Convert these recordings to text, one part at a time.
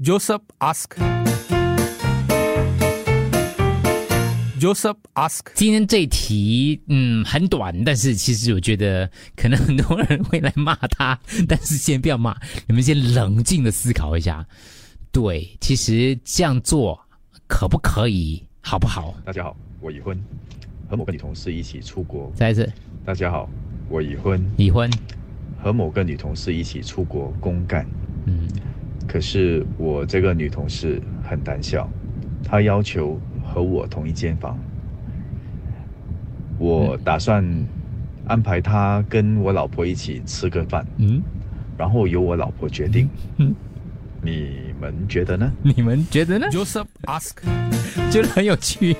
Joseph ask. Joseph ask. 今天这一题，嗯，很短，但是其实我觉得可能很多人会来骂他，但是先不要骂，你们先冷静的思考一下。对，其实这样做可不可以，好不好？大家好，我已婚，和某个女同事一起出国。再一次，大家好，我已婚，已婚，和某个女同事一起出国公干。嗯，可是我这个女同事很胆小，她要求和我同一间房。我打算安排她跟我老婆一起吃个饭，嗯，然后由我老婆决定。嗯你们觉得呢？你们觉得呢？Joseph ask. 觉得很有趣。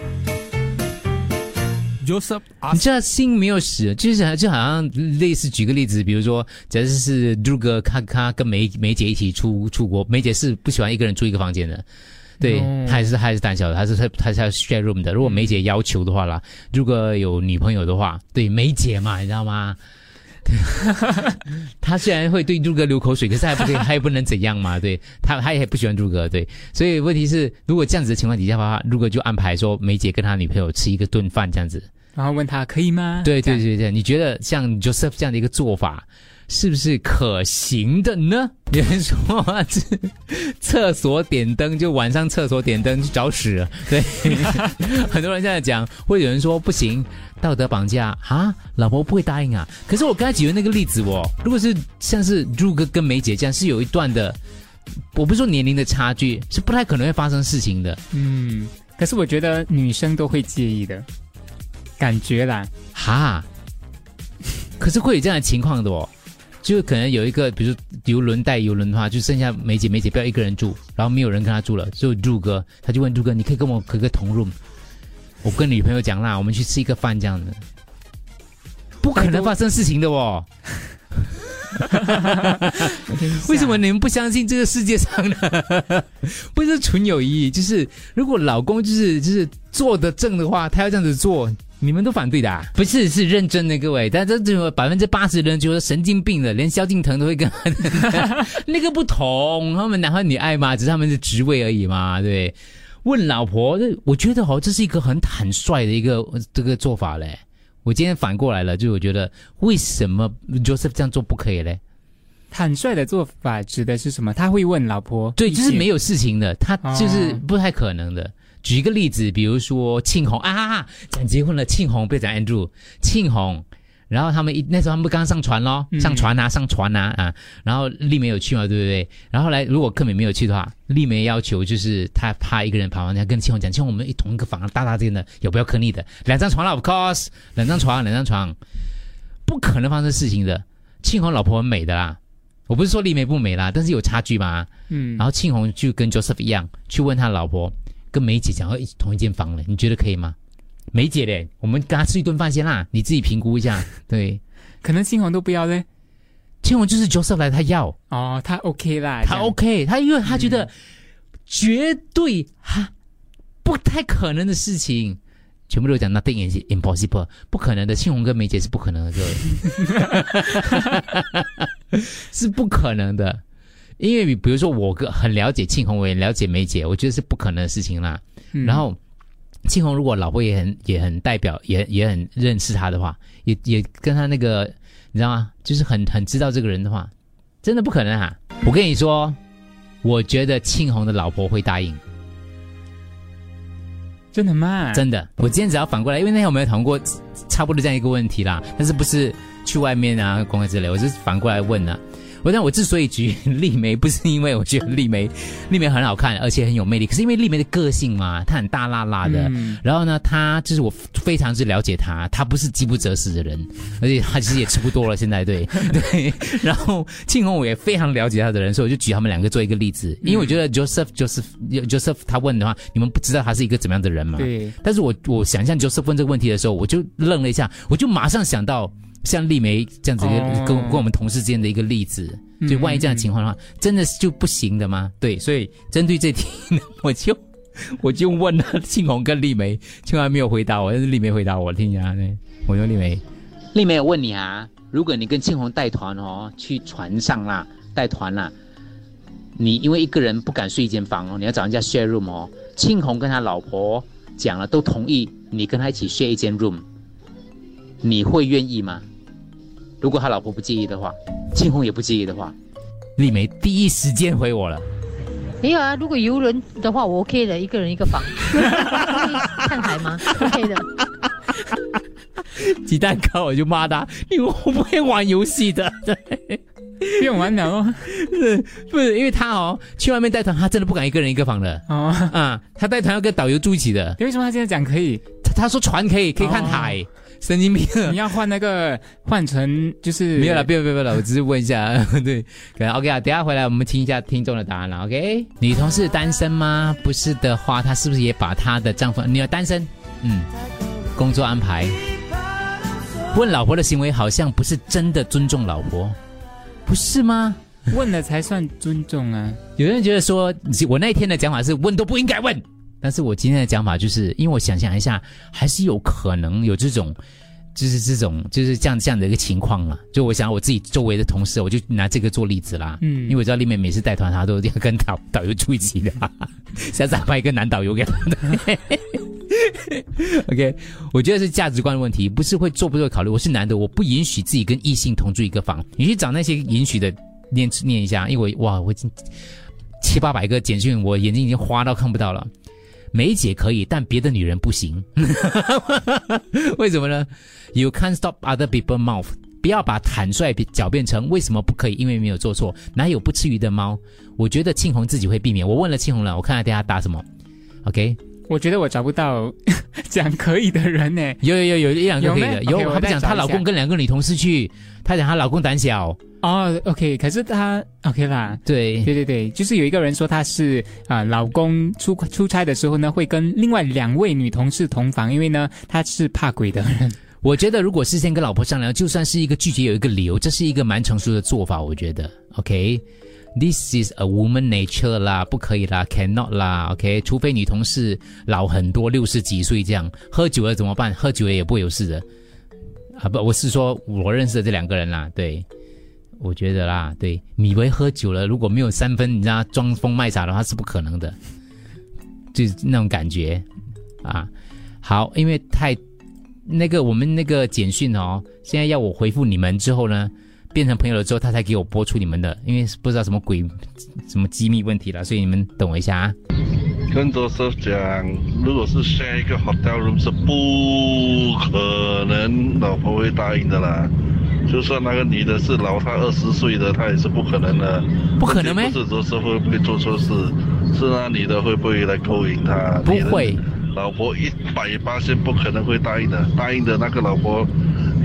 Joseph 你 ask. 知道心没有死，就是就好像类似举个例子，比如说，假设是朱哥他他跟梅梅姐一起出出国，梅姐是不喜欢一个人住一个房间的。对，哦她还是她还是胆小的，她是她她是要 share room 的。如果梅姐要求的话啦，如果有女朋友的话，对梅姐嘛，你知道吗？他虽然会对朱哥流口水，可是她也不可以，她也不能怎样嘛。对，他他也不喜欢朱哥，对。所以问题是，如果这样子的情况底下的话，如果就安排说梅姐跟她女朋友吃一个顿饭这样子，然后问他可以吗？对对对对，你觉得像 Joseph 这样的一个做法，是不是可行的呢？有人说这厕所点灯，就晚上厕所点灯去找屎，对，很多人这样讲，会有人说不行，道德绑架啊，老婆不会答应啊。可是我刚才举的那个例子哦，如果是像是朱哥跟梅姐这样，是有一段的，我不是说年龄的差距，是不太可能会发生事情的。嗯，可是我觉得女生都会介意的，感觉啦。哈，可是会有这样的情况的哦，就可能有一个，比如说游轮带游轮的话，就剩下梅姐，梅姐不要一个人住，然后没有人跟她住了，只有入哥，他就问入哥，你可以跟我合个同 room，我跟女朋友讲啦，我们去吃一个饭这样子，不可能发生事情的哦。为什么你们不相信这个世界上呢？不是纯友谊，就是如果老公就是就是做的正的话，他要这样子做，你们都反对的、啊？不是，是认真的，各位。但这这百分之八十的人觉得神经病的，连萧敬腾都会跟 那个不同，他们男欢女爱嘛，只是他们的职位而已嘛，对。问老婆，这我觉得哦，这是一个很坦率的一个这个做法嘞。我今天反过来了，就我觉得为什么 Joseph 这样做不可以嘞？坦率的做法指的是什么？他会问老婆，对，就是没有事情的，他就是哦不太可能的。举一个例子，比如说庆红啊，讲结婚了，庆红不要讲 Andrew，庆红，然后他们一那时候他们不刚上船咯，嗯上船啊，上船啊啊，然后丽梅有去嘛，对不对？然后后来如果克美没有去的话，丽梅要求就是她怕一个人跑完，要跟庆红讲，庆红我们一同一个房，大大间的，有不要颗粒的，两张床了，of course，两张床，两张床，不可能发生事情的。庆红老婆很美的啦，我不是说丽梅不美啦，但是有差距嘛。嗯，然后庆红就跟 Joseph 一样，去问他老婆，跟梅姐想要一同一间房了，你觉得可以吗？梅姐嘞，我们跟她吃一顿饭先啦，你自己评估一下。对，可能新红都不要嘞。青红就是 Joseph 来，他要，哦，他 OK 啦，他 OK，他因为他觉得绝对哈不太可能的事情，全部都讲 nothing is impossible，不可能的。庆红跟梅姐是不可能的，各位，是不可能的。因为比如说我个很了解庆红，我也了解梅姐，我觉得是不可能的事情啦。嗯然后庆红如果老婆也很也很代表，也也很认识他的话，也也跟他那个你知道吗？就是很很知道这个人的话，真的不可能啊！我跟你说，我觉得庆红的老婆会答应，真的吗？真的。我今天只要反过来，因为那天我们有讨论过差不多这样一个问题啦，但是不是去外面啊公开之类，我是反过来问的、我但我之所以举 丽梅，不是因为我觉得丽梅丽梅很好看，而且很有魅力，可是因为丽梅的个性嘛，她很大辣辣的，嗯然后呢，她就是我非常之了解她，她不是饥不择食的人，而且她其实也吃不多了，现在对 对。然后庆红我也非常了解她的人，所以我就举他们两个做一个例子，因为我觉得 Joseph Joseph Joseph 他问的话，你们不知道他是一个怎么样的人嘛？对，但是我我想象 Joseph 问这个问题的时候，我就愣了一下，我就马上想到像丽梅这样子一个、哦跟跟我们同事之间的一个例子。所以万一这样的情况的话，真的是就不行的吗？对，所以针对这题，我 就我就问了庆红跟丽梅，庆红还没有回答我，但是丽梅回答我，听一下，呢，我说丽梅，丽梅，我问你啊，如果你跟庆红带团哦，去船上啦，带团啦，你因为一个人不敢睡一间房哦，你要找人家 share room 哦。庆红跟他老婆讲了，都同意你跟他一起 share 一间 room，你会愿意吗？如果他老婆不介意的话，庆红也不介意的话，丽梅第一时间回我了，没有啊，如果游轮的话，我 OK 的，一个人一个房。看海吗？OK 的。鸡蛋糕我就骂他，你我不会玩游戏的，对，不用玩了哦。不是因为他哦，去外面带团，他真的不敢一个人一个房的哦，啊，他带团要跟导游住一起的，为什么他现在讲可以？他他说船可以可以看海，神经病。你要换那个换成就是没有了，不要不要了，我只是问一下，对，可能 OK 啊，等下回来我们听一下听众的答案了，OK？女同事单身吗？不是的话，她是不是也把她的丈夫？你要单身？嗯，工作安排。问老婆的行为好像不是真的尊重老婆，不是吗？问了才算尊重啊！有人觉得说，我那天的讲法是问都不应该问，但是我今天的讲法就是，因为我想象一下，还是有可能有这种，就是这种就是这样这样的一个情况了。就我想我自己周围的同事，我就拿这个做例子啦。嗯因为我知道丽妹每次带团，她都要跟导导游住一起的，下次安排一个男导游给她。OK，我觉得是价值观的问题，不是会做不做考虑。我是男的，我不允许自己跟异性同住一个房。你去找那些允许的念念一下，因为我哇，我已经七八百个简讯，我眼睛已经花到看不到了。梅姐可以，但别的女人不行。为什么呢？You can't stop other people mouth。不要把坦率狡辩成为什么不可以，因为没有做错，哪有不吃鱼的猫？我觉得庆红自己会避免。我问了庆红了，我看看大家答什么。OK，我觉得我找不到 讲可以的人呢。有有有有一两个可以的，有 OK，她不讲她老公跟两个女同事去，她讲她老公胆小，哦，OK，可是他 OK 啦。对对对对，就是有一个人说他是啊、老公出出差的时候呢，会跟另外两位女同事同房，因为呢他是怕鬼的人。我觉得如果事先跟老婆商量，就算是一个拒绝有一个理由，这是一个蛮成熟的做法。我觉得 This、is a woman nature 啦，不可以啦，cannot 啦，OK，除非女同事老很多，六十几岁这样，喝酒了怎么办？喝酒了也不会有事的啊！不，我是说我认识的这两个人啦，对。我觉得啦，对，米维喝酒了，如果没有三分，你知道装疯卖傻的话是不可能的，就是那种感觉啊。好，因为太那个我们那个简讯哦，现在要我回复你们之后呢，变成朋友了之后，他才给我播出你们的，因为不知道什么鬼什么机密问题了，所以你们等我一下啊。跟 Joseph 讲，如果是 share 一个 hotel room 是不可能老婆会答应的啦。就算那个女的是老他二十岁的，她也是不可能的。不可能咩不是 Joseph 会不会做错事，是那女的会不会来勾引他？不会，老婆一百八千不可能会答应的，答应的那个老婆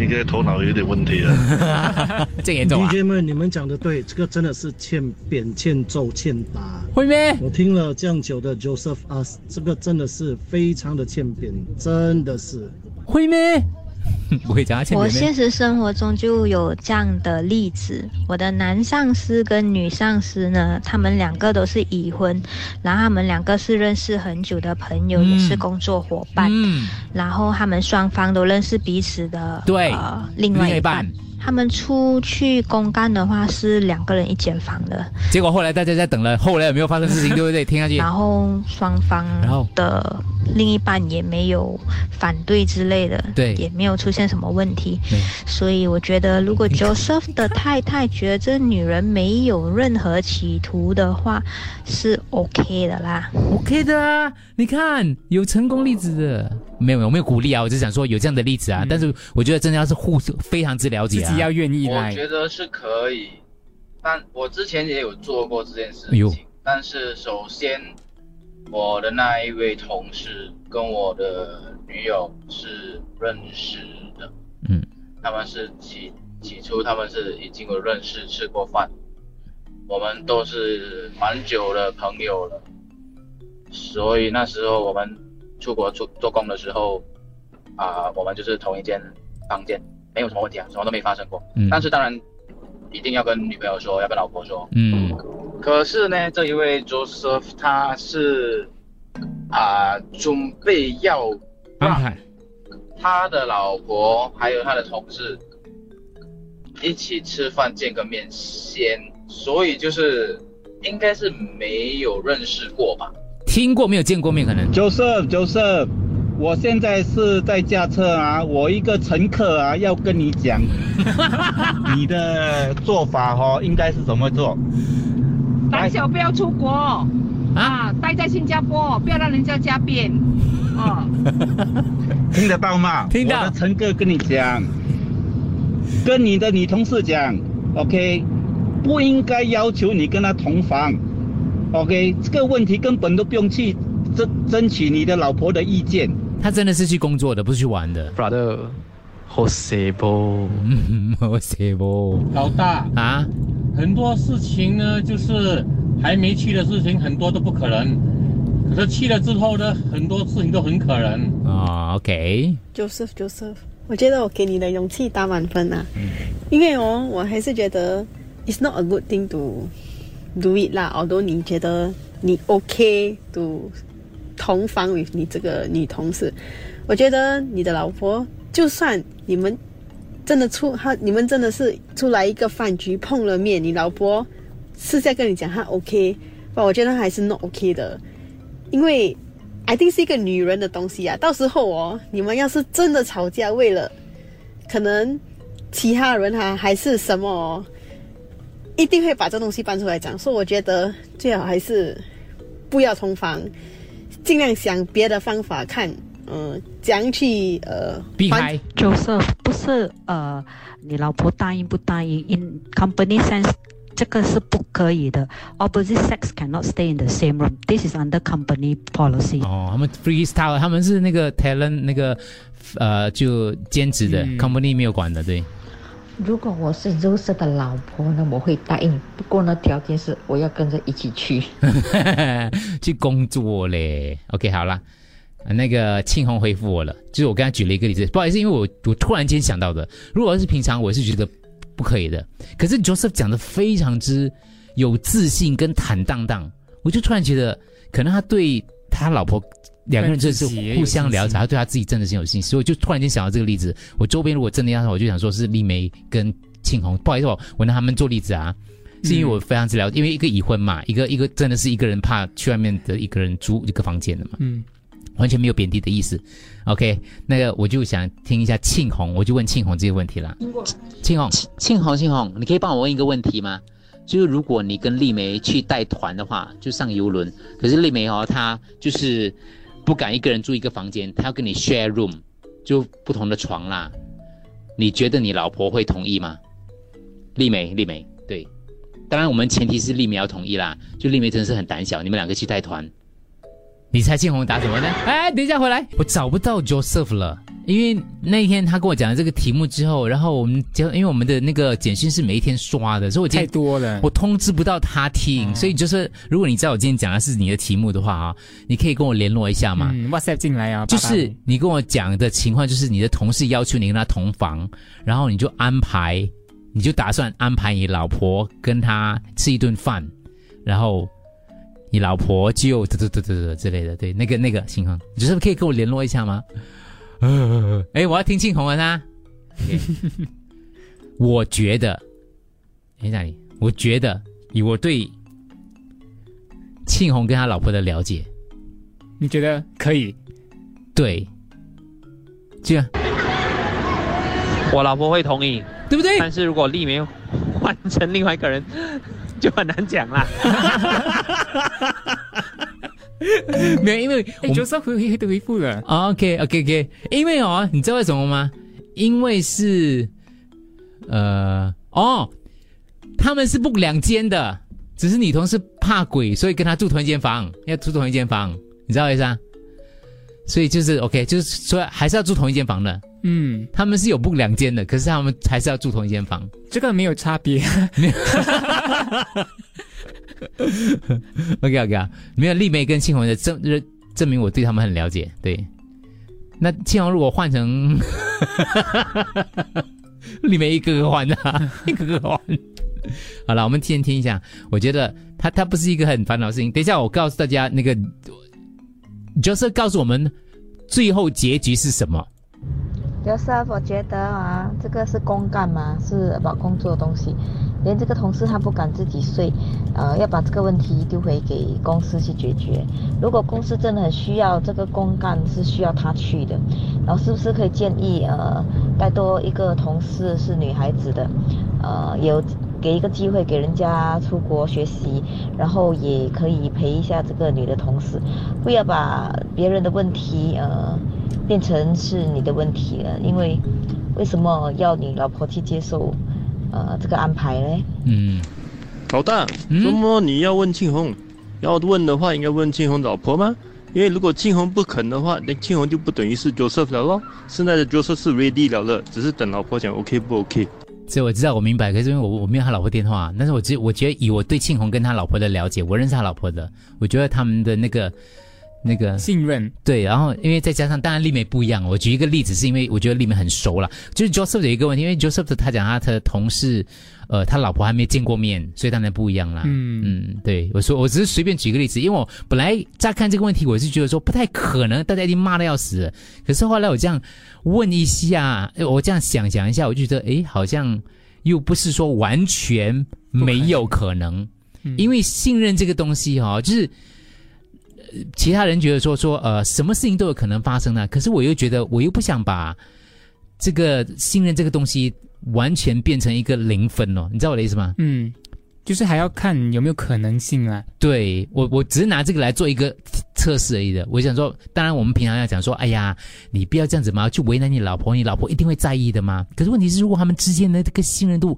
应该头脑有点问题了。这严重啊？DJ 们，你们讲的对，这个真的是欠扁、欠揍、欠打。会咩？我听了这样久的 Joseph Us，这个真的是非常的欠扁，真的是。会咩？不会讲他欠我？现实生活中就有这样的例子，我的男上司跟女上司呢，他们两个都是已婚，然后他们两个是认识很久的朋友，嗯也是工作伙伴，嗯，然后他们双方都认识彼此的对呃另外一半。他们出去公干的话是两个人一间房的，结果后来大家在等了，后来有没有发生事情，对不对？听下去。然后双方然后的另一半也没有反对之类的，对也没有出现什么问题对。所以我觉得，如果 Joseph 的太太觉得这女人没有任何企图的话，是 OK 的啦。OK 的啊，你看有成功例子的，没有没有没有鼓励啊，我只想说有这样的例子啊，但是我觉得真的要是互非常之了解啊，自己要愿意我。觉得是可以，但我之前也有做过这件事情。但是首先，我的那一位同事跟我的女友是认识的，嗯，他们是起起初他们是已经有认识吃过饭，我们都是蛮久的朋友了，所以那时候我们出国做做工的时候，啊、我们就是同一间房间，没有什么问题啊，什么都没发生过。嗯。但是当然一定要跟女朋友说，要跟老婆说。嗯可是呢，这一位 Joseph 他是啊、准备要让他的老婆还有他的同事一起吃饭见个面先，所以就是应该是没有认识过吧？听过没有见过面？可能 Joseph Joseph，我现在是在驾车啊，我一个乘客啊要跟你讲，你的做法哦应该是怎么做？胆小不要出国啊，待在新加坡，不要让人家加鞭。哦，听得到吗？听到我的乘客跟你讲，跟你的女同事讲，OK，不应该要求你跟她同房，OK，这个问题根本都不用去争争取你的老婆的意见。他真的是去工作的，不是去玩的。Brother，好邪啵，嗯，好邪啵。老大啊，很多事情呢，就是还没去的事情，很多都不可能。可是去了之后呢，很多事情都很可能。哦，OK，Joseph Joseph，我觉得我给你的勇气打满分啊，因为哦，我还是觉得 it's not a good thing to do it 啦。although 你觉得你 OK to 同房 with 你这个女同事，我觉得你的老婆就算你们真的出他，你们真的是出来一个饭局碰了面，你老婆私下跟你讲她 OK，我觉得还是 no OK 的，因为 I think 是一个女人的东西啊。到时候哦，你们要是真的吵架，为了可能其他人哈、还是什么、哦，一定会把这东西搬出来讲。所以我觉得最好还是不要同房，尽量想别的方法看，嗯、怎样去呃避开 Joseph 不是呃，你老婆答应不答应？In company sense，这个是不可以的。Opposite sex cannot stay in the same room. This is under company policy. 哦，他们 freestyle，他们是那个 talent 那个呃，就兼职的、嗯 company 没有管的，对。如果我是 Rose 的老婆呢，我会答应。不过呢，条件是我要跟着一起去。去工作嘞。OK，好啦，呃那个庆红回复我了，就是我刚才举了一个例子，不好意思，因为我我突然间想到的，如果是平常我是觉得不可以的，可是 Joseph 讲的非常之有自信跟坦荡荡，我就突然觉得，可能他对他老婆。两个人真的是互相了解，他对他自己真的是有信心，所以我就突然间想到这个例子。我周边如果真的要，我就想说是丽梅跟庆红，不好意思，我我拿他们做例子。啊，是因为我非常之了解，因为一个已婚嘛，一个一个真的是一个人怕去外面的一个人租一个房间的嘛，嗯，完全没有贬低的意思。OK，那个我就想听一下庆红，我就问庆红这个问题啦。庆红，庆红，庆红，你可以帮我问一个问题吗？就是如果你跟丽梅去带团的话，就上游轮，可是丽梅哦，她就是不敢一个人住一个房间，她要跟你 share room，就不同的床啦。你觉得你老婆会同意吗？丽梅，丽梅，对，当然我们前提是丽梅要同意啦。就丽梅真的是很胆小，你们两个去带团，你猜庆红答什么呢？哎，等一下回来，我找不到 Joseph 了，因为那天他跟我讲了这个题目之后，然后我们就因为我们的那个简讯是每一天刷的，所以我今天太多了，我通知不到他听，所以就是如果你知道我今天讲的是你的题目的话啊，你可以跟我联络一下嘛？嗯，WhatsApp 进来啊，就是你跟我讲的情况，就是你的同事要求你跟他同房，然后你就安排，你就打算安排你老婆跟他吃一顿饭，然后你老婆就嘚嘚嘚嘚嘚之类的，对，那个那个情况，你就是可以跟我联络一下吗？呃，哎，我要听庆红文啊。我觉得，哎，哪里，我觉得以我对庆红跟他老婆的了解，你觉得可以？对，这样我老婆会同意，对不对？但是如果丽梅换成另外一个人，就很难讲啦。没有，因为哎，Joseph 回回回复了。OK OK OK，因为哦，你知道为什么吗？因为是呃哦，他们是不两间的，只是女同事怕鬼，所以跟他住同一间房，要住同一间房，你知道为啥？所以就是 OK，就是说还是要住同一间房的。嗯，他们是有不两间的，可是他们还是要住同一间房。这个没有差别。OK OK 啊，没有丽梅跟庆红的证证证明我对他们很了解。对，那庆红如果换成 丽梅一个个换啊，一个个换。好了，我们先听一下。我觉得他他不是一个很烦恼的事情。等一下我告诉大家，那个就是告诉我们最后结局是什么。就是我觉得啊，这个是公干嘛，是把工作的东西。连这个同事他不敢自己睡，呃，要把这个问题丢回给公司去解决。如果公司真的很需要这个公干是需要他去的，然后是不是可以建议呃带多一个同事是女孩子的，呃，有给一个机会给人家出国学习，然后也可以陪一下这个女的同事，不要把别人的问题呃变成是你的问题了，因为为什么要你老婆去接受呃这个安排呢？嗯，老大，怎么你要问庆红？要问的话，应该问庆红老婆吗？因为如果庆红不肯的话，那庆红就不等于是 Joseph 了咯。现在的 Joseph 是 ready 了了，只是等老婆讲 OK 不 OK。所以我知道，我明白。可是因为我我没有他老婆电话，但是我觉我觉得以我对庆红跟他老婆的了解，我认识他老婆的，我觉得他们的那个那个信任。对，然后因为再加上当然丽梅不一样，我举一个例子是因为我觉得丽梅很熟了，就是 Joseph 有一个问题，因为 Joseph 他讲他的同事，呃，他老婆还没见过面，所以当然不一样啦。嗯。嗯，对，我说我只是随便举个例子，因为我本来乍看这个问题，我是觉得说不太可能，大家一定骂的要死，可是后来我这样问一下，我这样想想一下，我就觉得诶，好像又不是说完全没有可能，因为信任这个东西哈、哦，就是。呃其他人觉得说说呃，什么事情都有可能发生呢？可是我又觉得，我又不想把这个信任这个东西完全变成一个零分哦，你知道我的意思吗？嗯，就是还要看有没有可能性啊。对我，我只是拿这个来做一个测试而已的。我想说，当然我们平常要讲说，哎呀，你不要这样子嘛，去为难你老婆，你老婆一定会在意的嘛。可是问题是，如果他们之间的这个信任度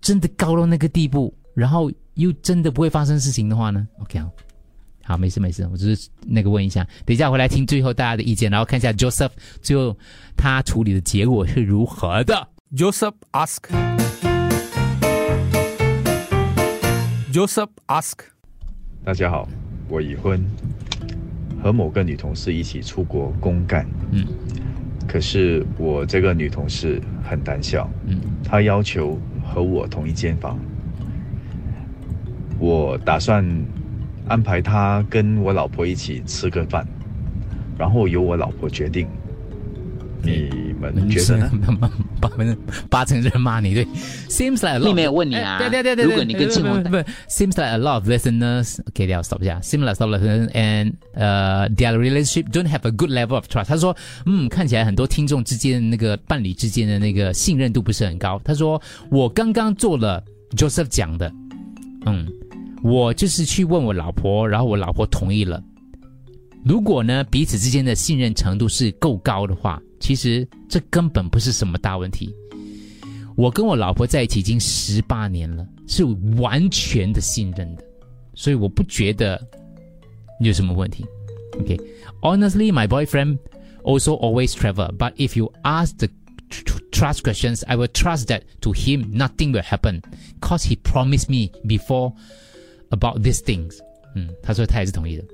真的高到那个地步，然后又真的不会发生事情的话呢？OK 好。好，没事没事，我只是那个问一下，等一下回来听最后大家的意见，然后看一下 Joseph 最后他处理的结果是如何的。Joseph ask. Joseph ask. 大家好，我已婚，和某个女同事一起出国公干。嗯，可是我这个女同事很胆小。嗯，她要求和我同一间房。我打算安排他跟我老婆一起吃个饭，然后由我老婆决定。你们觉得呢？八分八成人骂你对，seems like a lot。丽梅有问你啊对对对对，如果你跟庆红不，seems like a lot of listeners。OK，要 stop 一下，seems like a lot of listeners and 呃、their relationship don't have a good level of trust。他说，嗯，看起来很多听众之间那个伴侣之间的那个信任度不是很高。他说，我刚刚做了 Joseph 讲的，嗯，我就是去问我老婆，然后我老婆同意了。如果呢，彼此之间的信任程度是够高的话，其实这根本不是什么大问题。我跟我老婆在一起已经十八年了，是完全的信任的，所以我不觉得有什么问题。OK，honestly、my boyfriend also always travel, but if you ask the tr- trust questions, I will trust that to him nothing will happen, cause he promised me before about these things. 嗯，他说他也是同意的。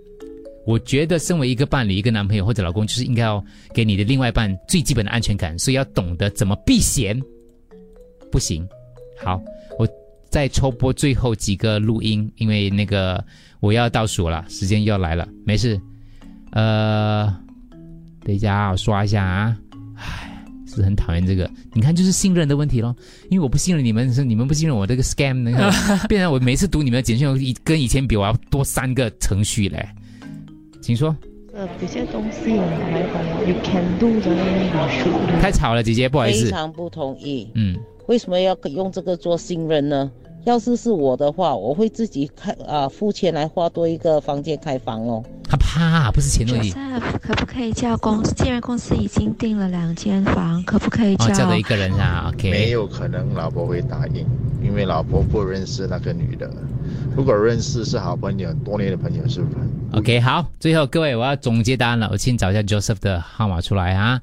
我觉得，身为一个伴侣、一个男朋友或者老公，就是应该要给你的另外一半最基本的安全感，所以要懂得怎么避嫌。不行，好，我再抽播最后几个录音，因为那个我要倒数了，时间又要来了。没事，呃，等一下我刷一下啊，是很讨厌这个。你看，就是信任的问题咯。因为我不信任你们，是你们不信任我这个 scam，那个 变成我每次读你们的简讯，跟以前比，我要多三个程序嘞。请说。呃，有些东西，you can do 的。太吵了，姐姐，不好意思。非常不同意。嗯，为什么要用这个做信任呢？要是是我的话，我会自己开啊、付钱来花多一个房间开房哦。他怕，不是钱问题。Joseph，可不可以叫公司？既然公司已经订了两间房，可不可以叫？哦，叫的一个人啊，OK。没有可能老婆会答应，因为老婆不认识那个女的。如果认识是好朋友，多年的朋友是不是？OK，好，最后各位我要总结答案了，我先找一下 Joseph 的号码出来啊。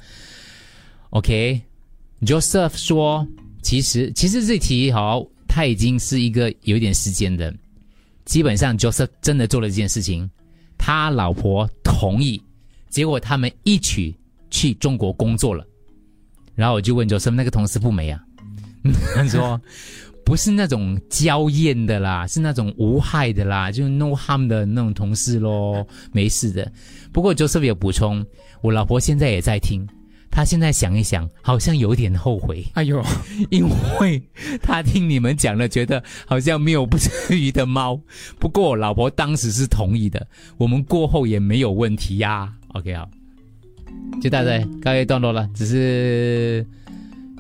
OK，Joseph、说，其实其实这题好，他已经是一个有一点时间的，基本上 Joseph 真的做了这件事情，他老婆同意，结果他们一起去中国工作了，然后我就问 Joseph 那个同事不美啊，他说。不是那种娇艳的啦，是那种无害的啦，就是 no harm 的那种同事咯，没事的。不过 Joseph 有补充，我老婆现在也在听，他现在想一想，好像有点后悔。哎呦，因为他听你们讲了，觉得好像没有不至于的猫。不过我老婆当时是同意的，我们过后也没有问题呀。OK 好，就大概告一段落了。只是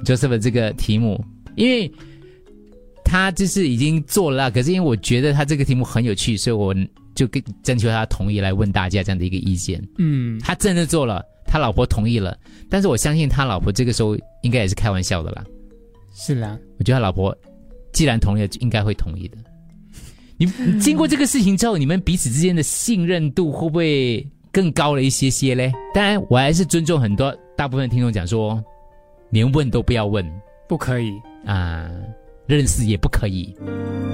Joseph 这个题目，因为他就是已经做了啦，可是因为我觉得他这个题目很有趣，所以我就跟征求他同意来问大家这样的一个意见。嗯，他真的做了，他老婆同意了，但是我相信他老婆这个时候应该也是开玩笑的啦。是啦，我觉得他老婆既然同意了，就应该会同意的。你你经过这个事情之后，你们彼此之间的信任度会不会更高了一些些嘞？当然，我还是尊重很多大部分听众讲说，连问都不要问，不可以啊，认识也不可以。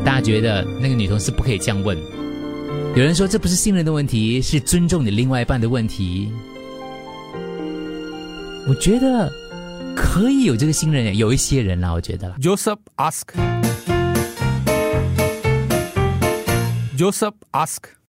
大家觉得那个女同事不可以这样问？有人说这不是信任的问题，是尊重你另外一半的问题。我觉得可以有这个信任，有一些人啦，我觉得啦。Joseph ask. Joseph ask.